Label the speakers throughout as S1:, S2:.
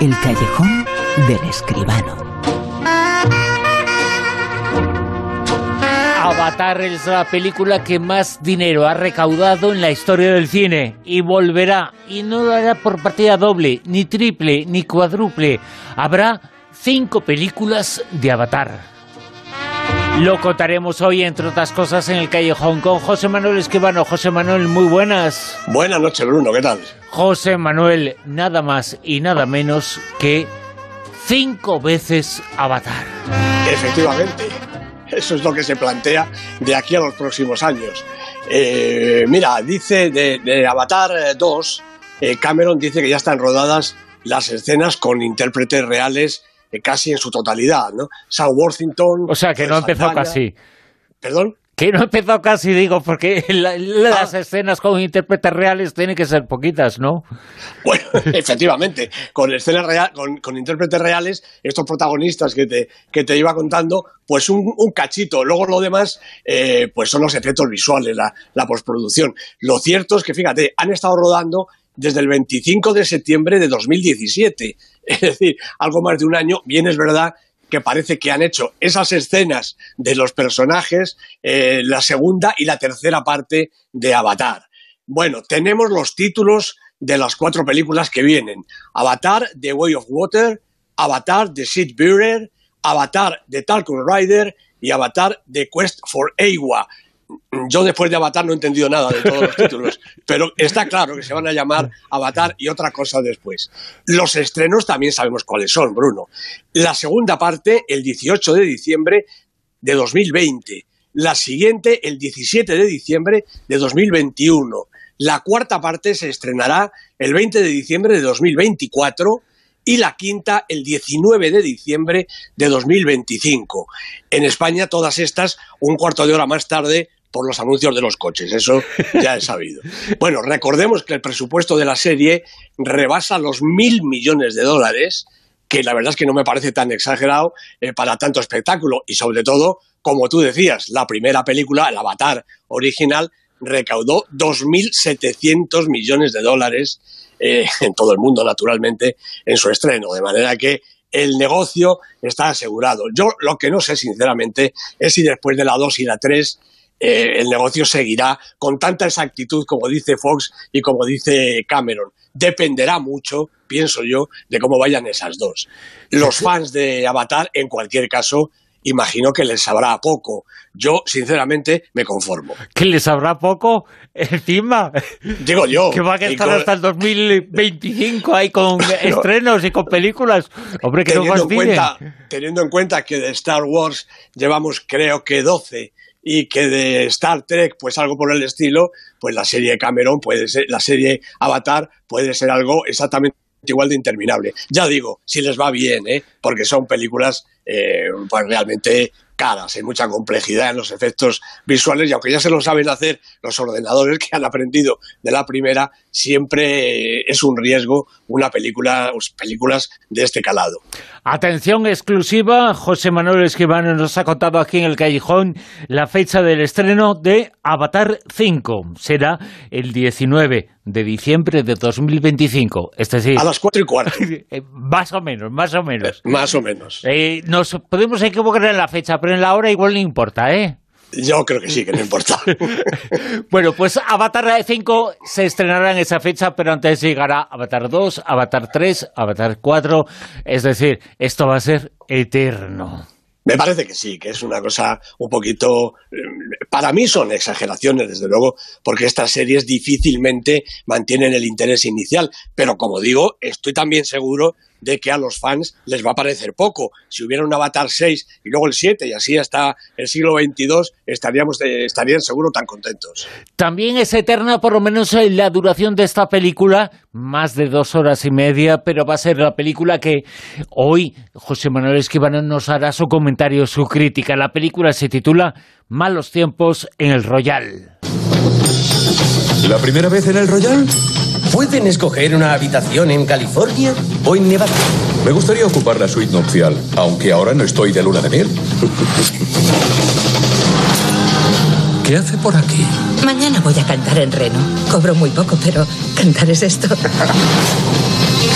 S1: El callejón del escribano.
S2: Avatar es la película que más dinero ha recaudado en la historia del cine y volverá y no lo hará por partida doble, ni triple, ni cuádruple. Habrá cinco películas de Avatar. Lo contaremos hoy, entre otras cosas, en el Callejón con José Manuel Esquivano. José Manuel, muy buenas.
S3: Buenas noches, Bruno, ¿qué tal?
S2: José Manuel, nada más y nada menos que cinco veces Avatar.
S3: Efectivamente, eso es lo que se plantea de aquí a los próximos años. Eh, mira, dice de, Avatar 2, eh, Cameron dice que ya están rodadas las escenas con intérpretes reales eh, casi en su totalidad, ¿no? Sam Worthington...
S2: O sea, que no ha empezado casi.
S3: ¿Perdón?
S2: Que no empezó casi, digo, porque las ah. escenas con intérpretes reales tienen que ser poquitas, ¿no?
S3: Bueno, efectivamente, con escenas real, con, intérpretes reales, estos protagonistas que te, que te iba contando, pues un, cachito. Luego lo demás, eh, pues son los efectos visuales, la, la postproducción. Lo cierto es que, fíjate, han estado rodando desde el 25 de septiembre de 2017. Es decir, algo más de un año. Bien es verdad que parece que han hecho esas escenas de los personajes, eh, la segunda y la tercera parte de Avatar. Bueno, tenemos los títulos de las cuatro películas que vienen. Avatar, The Way of Water, Avatar, The Seed Bearer, Avatar, The Talcum Rider y Avatar, The Quest for Ewa yo después de Avatar no he entendido nada de todos los títulos, pero está claro que se van a llamar Avatar y otra cosa después. Los estrenos también sabemos cuáles son, Bruno. La segunda parte, el 18 de diciembre de 2020. La siguiente, el 17 de diciembre de 2021. La cuarta parte se estrenará el 20 de diciembre de 2024 y la quinta el 19 de diciembre de 2025. En España todas estas un cuarto de hora más tarde por los anuncios de los coches, eso ya he sabido. Bueno, recordemos que el presupuesto de la serie rebasa los mil millones de dólares, que la verdad es que no me parece tan exagerado eh, para tanto espectáculo y sobre todo, como tú decías, la primera película, el Avatar original, recaudó 2.700 millones de dólares eh, en todo el mundo, naturalmente, en su estreno, de manera que el negocio está asegurado. Yo lo que no sé, sinceramente, es si después de la 2 y la 3 eh, el negocio seguirá con tanta exactitud como dice Fox y como dice Cameron. Dependerá mucho, pienso yo, de cómo vayan esas dos. Los fans de Avatar, en cualquier caso, imagino que les sabrá poco. Yo, sinceramente, me conformo.
S2: ¿Que les sabrá poco? Encima.
S3: Digo yo.
S2: Que va a estar hasta el 2025 ahí con estrenos y con películas. Hombre, que
S3: teniendo
S2: no
S3: en cuenta, Teniendo en cuenta que de Star Wars llevamos, creo que 12 y que de Star Trek, pues algo por el estilo, pues la serie Cameron puede ser, la serie Avatar puede ser algo exactamente igual de interminable. Ya digo, si les va bien, ¿eh? porque son películas eh, pues realmente caras, hay mucha complejidad en los efectos visuales y aunque ya se lo saben hacer los ordenadores que han aprendido de la primera, siempre es un riesgo una película, películas de este calado.
S2: Atención exclusiva, José Manuel Esquivano nos ha contado aquí en el Callejón la fecha del estreno de Avatar 5. Será el 19 de diciembre de 2025. Es decir,
S3: a las cuatro y cuarto.
S2: Eh, más o menos, más o menos.
S3: más o menos.
S2: Eh, nos podemos equivocar en la fecha, pero en la hora igual no importa, ¿eh?
S3: Yo creo que sí, que no importa.
S2: bueno, pues Avatar 5 se estrenará en esa fecha, pero antes llegará Avatar 2, Avatar 3, Avatar 4. Es decir, esto va a ser eterno.
S3: Me parece que sí, que es una cosa un poquito... Para mí son exageraciones, desde luego, porque estas series difícilmente mantienen el interés inicial. Pero como digo, estoy también seguro de que a los fans les va a parecer poco. Si hubiera un Avatar 6 y luego el 7 y así hasta el siglo XXII, estaríamos, eh, estarían seguro tan contentos.
S2: También es eterna, por lo menos, eh, la duración de esta película, más de dos horas y media, pero va a ser la película que hoy José Manuel Esquivano nos hará su comentario, su crítica. La película se titula Malos tiempos en el Royal.
S4: ¿La primera vez en el Royal?
S5: Pueden escoger una habitación en California o en Nevada.
S4: Me gustaría ocupar la suite nupcial, aunque ahora no estoy de luna de miel. ¿Qué hace por aquí?
S6: Mañana voy a cantar en Reno. Cobro muy poco, pero cantar es esto.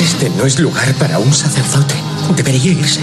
S5: Este no es lugar para un sacerdote. Debería irse.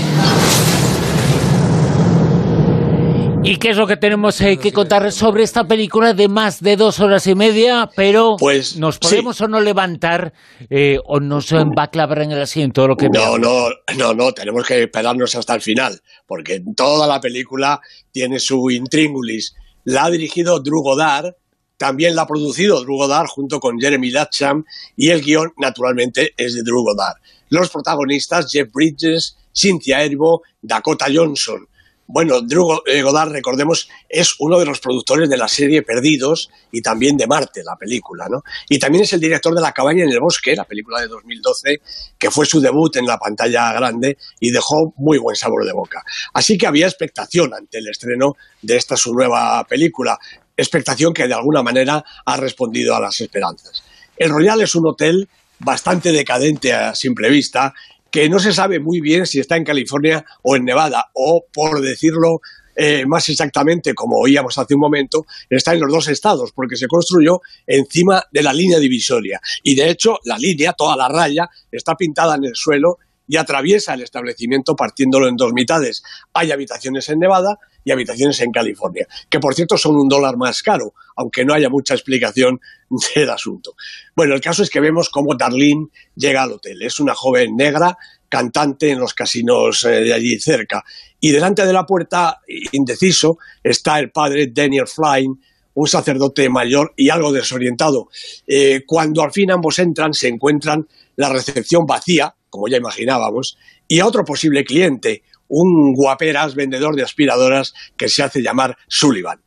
S2: ¿Y qué es lo que tenemos eh, que contar sobre esta película de más de dos horas y media? Pero,
S3: Pues,
S2: ¿nos
S3: sí.
S2: podemos o no levantar eh, o nos va a clavar en el asiento lo que
S3: No, no, no, no, tenemos que esperarnos hasta el final, porque toda la película tiene su intríngulis. La ha dirigido Drew Goddard, también la ha producido Drew Goddard junto con Jeremy Latcham, y el guion, naturalmente, es de Drew Goddard. Los protagonistas, Jeff Bridges, Cynthia Erivo, Dakota Johnson. Bueno, Drew Go- eh, Goddard, recordemos, es uno de los productores de la serie Perdidos y también de Marte, la película, ¿no? Y también es el director de La cabaña en el bosque, la película de 2012, que fue su debut en la pantalla grande y dejó muy buen sabor de boca. Así que había expectación ante el estreno de esta su nueva película, expectación que de alguna manera ha respondido a las esperanzas. El Royal es un hotel bastante decadente a simple vista, que no se sabe muy bien si está en California o en Nevada, o por decirlo eh, más exactamente, como oíamos hace un momento, está en los dos estados, porque se construyó encima de la línea divisoria. Y de hecho, la línea, toda la raya, está pintada en el suelo y atraviesa el establecimiento partiéndolo en dos mitades. Hay habitaciones en Nevada y habitaciones en California, que por cierto son un dólar más caro, aunque no haya mucha explicación del asunto. Bueno, el caso es que vemos cómo Darlene llega al hotel. Es una joven negra, cantante en los casinos eh, de allí cerca. Y delante de la puerta, indeciso, está el padre Daniel Flynn, un sacerdote mayor y algo desorientado. Eh, cuando al fin ambos entran, se encuentran la recepción vacía, como ya imaginábamos, y a otro posible cliente, un guaperas vendedor de aspiradoras que se hace llamar Sullivan.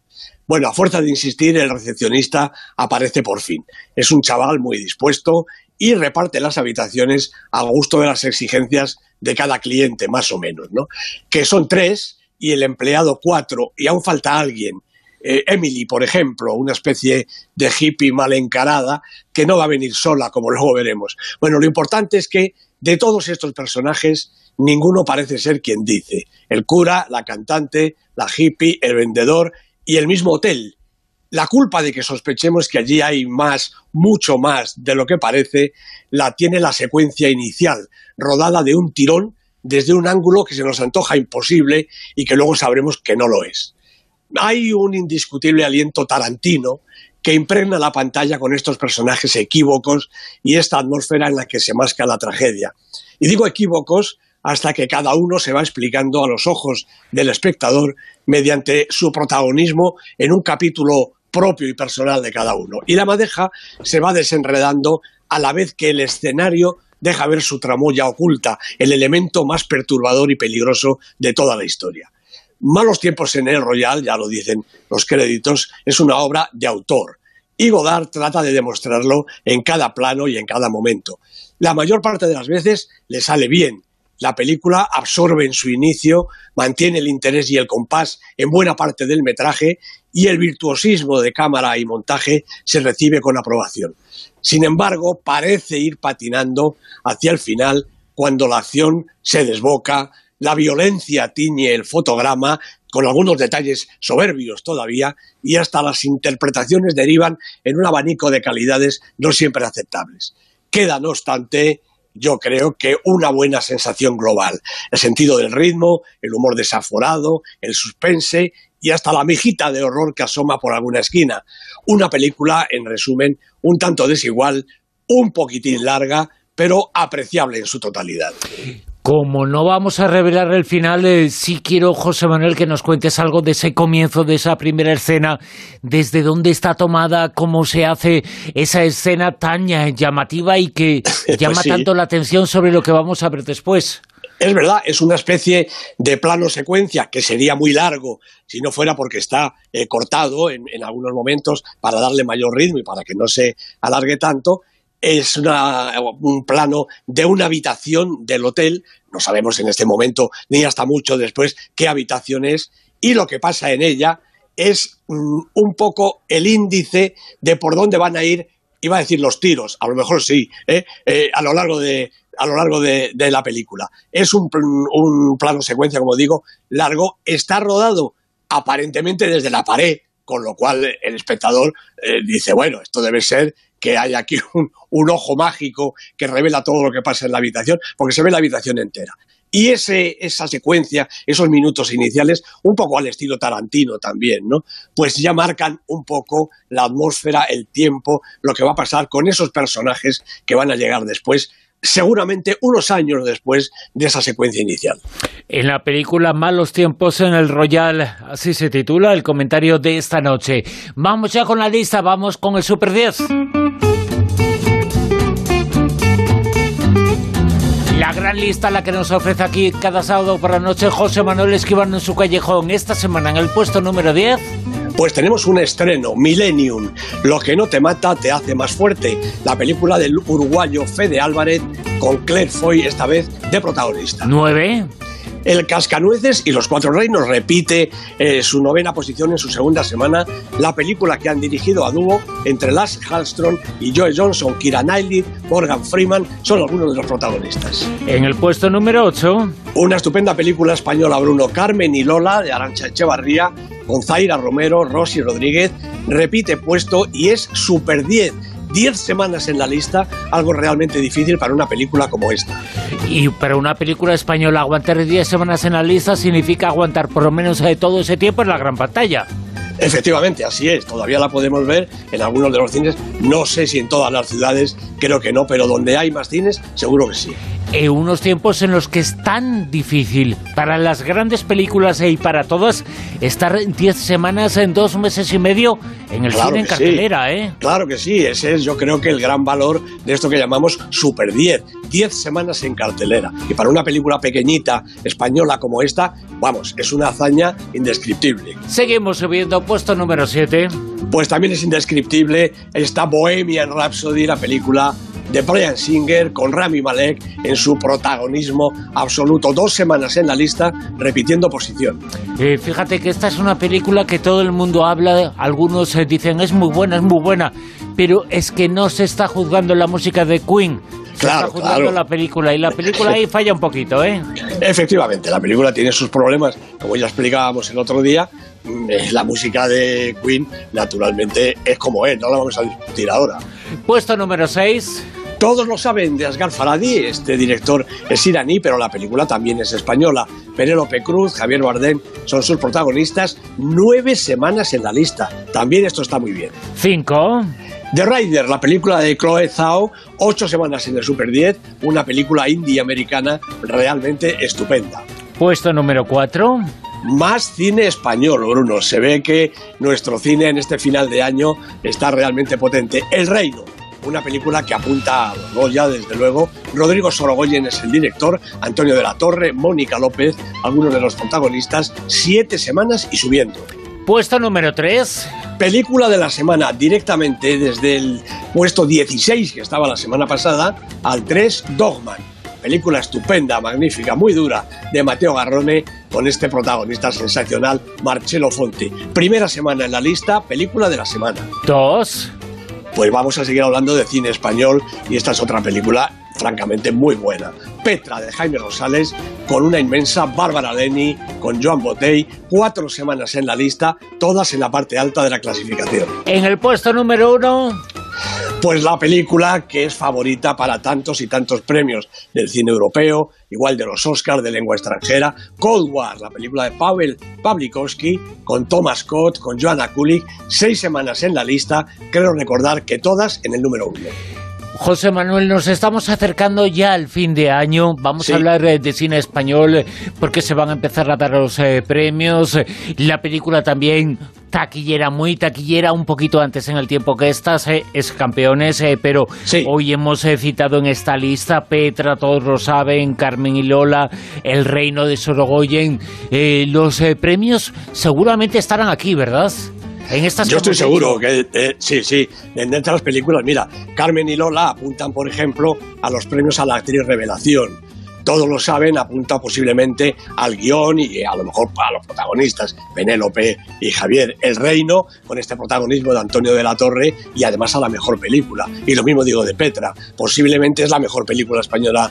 S3: Bueno, a fuerza de insistir, el recepcionista aparece por fin. Es un chaval muy dispuesto y reparte las habitaciones a gusto de las exigencias de cada cliente, más o menos, ¿no? Que son tres y el empleado cuatro, y aún falta alguien. Eh, Emily, por ejemplo, una especie de hippie mal encarada que no va a venir sola, como luego veremos. Bueno, lo importante es que de todos estos personajes, ninguno parece ser quien dice. El cura, la cantante, la hippie, el vendedor y el mismo hotel. La culpa de que sospechemos que allí hay más, mucho más de lo que parece, la tiene la secuencia inicial, rodada de un tirón desde un ángulo que se nos antoja imposible y que luego sabremos que no lo es. Hay un indiscutible aliento tarantino que impregna la pantalla con estos personajes equívocos y esta atmósfera en la que se masca la tragedia. Y digo equívocos hasta que cada uno se va explicando a los ojos del espectador mediante su protagonismo en un capítulo propio y personal de cada uno. Y la madeja se va desenredando a la vez que el escenario deja ver su tramoya oculta, el elemento más perturbador y peligroso de toda la historia. Malos tiempos en el Royal, ya lo dicen los créditos, es una obra de autor. Y Godard trata de demostrarlo en cada plano y en cada momento. La mayor parte de las veces le sale bien. La película absorbe en su inicio, mantiene el interés y el compás en buena parte del metraje y el virtuosismo de cámara y montaje se recibe con aprobación. Sin embargo, parece ir patinando hacia el final cuando la acción se desboca, la violencia tiñe el fotograma con algunos detalles soberbios todavía y hasta las interpretaciones derivan en un abanico de calidades no siempre aceptables. Queda, no obstante, yo creo que una buena sensación global. El sentido del ritmo, el humor desaforado, el suspense y hasta la mijita de horror que asoma por alguna esquina. Una película, en resumen, un tanto desigual, un poquitín larga, pero apreciable en su totalidad.
S2: Como no vamos a revelar el final, eh, sí quiero, José Manuel, que nos cuentes algo de ese comienzo, de esa primera escena, desde dónde está tomada, cómo se hace esa escena tan llamativa y que llama
S3: sí.
S2: tanto la atención sobre lo que vamos a ver después.
S3: Es verdad, es una especie de plano secuencia que sería muy largo si no fuera porque está eh, cortado en, en algunos momentos para darle mayor ritmo y para que no se alargue tanto. Es una, un plano de una habitación del hotel, no sabemos en este momento ni hasta mucho después qué habitación es, y lo que pasa en ella es mm, un poco el índice de por dónde van a ir, iba a decir los tiros, a lo mejor sí, ¿eh? Eh, a lo largo de, a lo largo de, la película. Es un, un, plano secuencia, como digo, largo. Está rodado aparentemente desde la pared, con lo cual el espectador eh, dice, bueno, esto debe ser que hay aquí un, ojo mágico que revela todo lo que pasa en la habitación, porque se ve la habitación entera. Y ese, esa secuencia, esos minutos iniciales, un poco al estilo Tarantino también, ¿no? Pues ya marcan un poco la atmósfera, el tiempo, lo que va a pasar con esos personajes que van a llegar después seguramente unos años después de esa secuencia inicial.
S2: En la película Malos tiempos en el Royal, así se titula el comentario de esta noche. Vamos ya con la lista, vamos con el Super 10. La gran lista la que nos ofrece aquí cada sábado por la noche José Manuel Esquivano en su callejón. Esta semana en el puesto número 10.
S3: Pues tenemos un estreno, Millennium. Lo que no te mata te hace más fuerte. La película del uruguayo Fede Álvarez con Claire Foy esta vez de protagonista.
S2: 9.
S3: El Cascanueces y los Cuatro Reinos repite eh, su novena posición en su segunda semana. La película que han dirigido a dúo entre Lars Hallström y Joe Johnson, Kira Knightley, Morgan Freeman son algunos de los protagonistas.
S2: En el puesto número 8.
S3: Una estupenda película española, Bruno Carmen y Lola, de Arancha Echevarría, con Romero, Rosy Rodríguez, repite puesto y es Super 10 10 semanas en la lista, algo realmente difícil para una película como esta.
S2: Y para una película española aguantar 10 semanas en la lista significa aguantar por lo menos de todo ese tiempo en la gran pantalla.
S3: Efectivamente, así es. Todavía la podemos ver en algunos de los cines. No sé si en todas las ciudades, creo que no, pero donde hay más cines, seguro que sí
S2: en unos tiempos en los que es tan difícil para las grandes películas y para todas estar 10 semanas en dos meses y medio en el cine en cartelera, ¿eh?
S3: Claro que sí, ese es yo creo que el gran valor de esto que llamamos Super 10. 10 semanas en cartelera. Y para una película pequeñita española como esta, vamos, es una hazaña indescriptible.
S2: Seguimos subiendo, puesto número 7.
S3: Pues también es indescriptible esta Bohemian Rhapsody, la película de Brian Singer con Rami Malek en su protagonismo absoluto. Dos semanas en la lista repitiendo posición.
S2: Eh, fíjate que esta es una película que todo el mundo habla, algunos eh, dicen es muy buena, es muy buena, pero es que no se está juzgando la música de Queen. Se está juzgando la película y la película ahí falla un poquito, ¿eh?
S3: Efectivamente, la película tiene sus problemas, como ya explicábamos el otro día. Eh, la música de Queen, naturalmente, es como es, no la vamos a discutir ahora.
S2: Puesto número 6.
S3: Todos lo saben de Asghar este director es iraní, pero la película también es española. Penélope Cruz, Javier Bardem son sus protagonistas. Nueve semanas en la lista. También esto está muy bien.
S2: Cinco.
S3: The Rider, la película de Chloe Zhao, ocho semanas en el Super 10, una película indie americana realmente estupenda.
S2: Puesto número cuatro.
S3: Más cine español, Bruno. Se ve que nuestro cine en este final de año está realmente potente. El Reino, una película que apunta a Goya, desde luego. Rodrigo Sorogoyen es el director, Antonio de la Torre, Mónica López, algunos de los protagonistas, siete semanas y subiendo.
S2: Puesto número 3.
S3: Película de la semana, directamente desde el puesto 16 que estaba la semana pasada al 3, Dogman. Película estupenda, magnífica, muy dura, de Mateo Garrone, con este protagonista sensacional, Marcelo Fonte. Primera semana en la lista, película de la semana.
S2: 2
S3: pues vamos a seguir hablando de cine español y esta es otra película francamente muy buena. Petra de Jaime Rosales, con una inmensa Bárbara Leni, con Joan Botey, cuatro semanas en la lista, todas en la parte alta de la clasificación.
S2: En el puesto número uno...
S3: Pues la película que es favorita para tantos y tantos premios del cine europeo, igual de los Oscars de lengua extranjera, Cold War, la película de Pavel Pavlikovsky, con Thomas Scott, con Joanna Kulik, seis semanas en la lista, creo recordar que todas en el número uno.
S2: José Manuel, nos estamos acercando ya al fin de año. Vamos a hablar eh, de cine español eh, porque se van a empezar a dar los eh, premios. La película también taquillera, muy taquillera, un poquito antes en el tiempo que estas, es Campeones, pero hoy hemos citado en esta lista Petra, todos lo saben, Carmen y Lola, El Reino de Sorogoyen. los premios seguramente estarán aquí, ¿verdad?
S3: Yo estoy seguro que eh, sí, sí, entre las películas, mira, Carmen y Lola apuntan, por ejemplo, a los premios a la actriz revelación. Todos lo saben, apunta posiblemente al guion y a lo mejor a los protagonistas, Penélope y Javier. El Reino, con este protagonismo de Antonio de la Torre y además a la mejor película. Y lo mismo digo de Petra, posiblemente es la mejor película española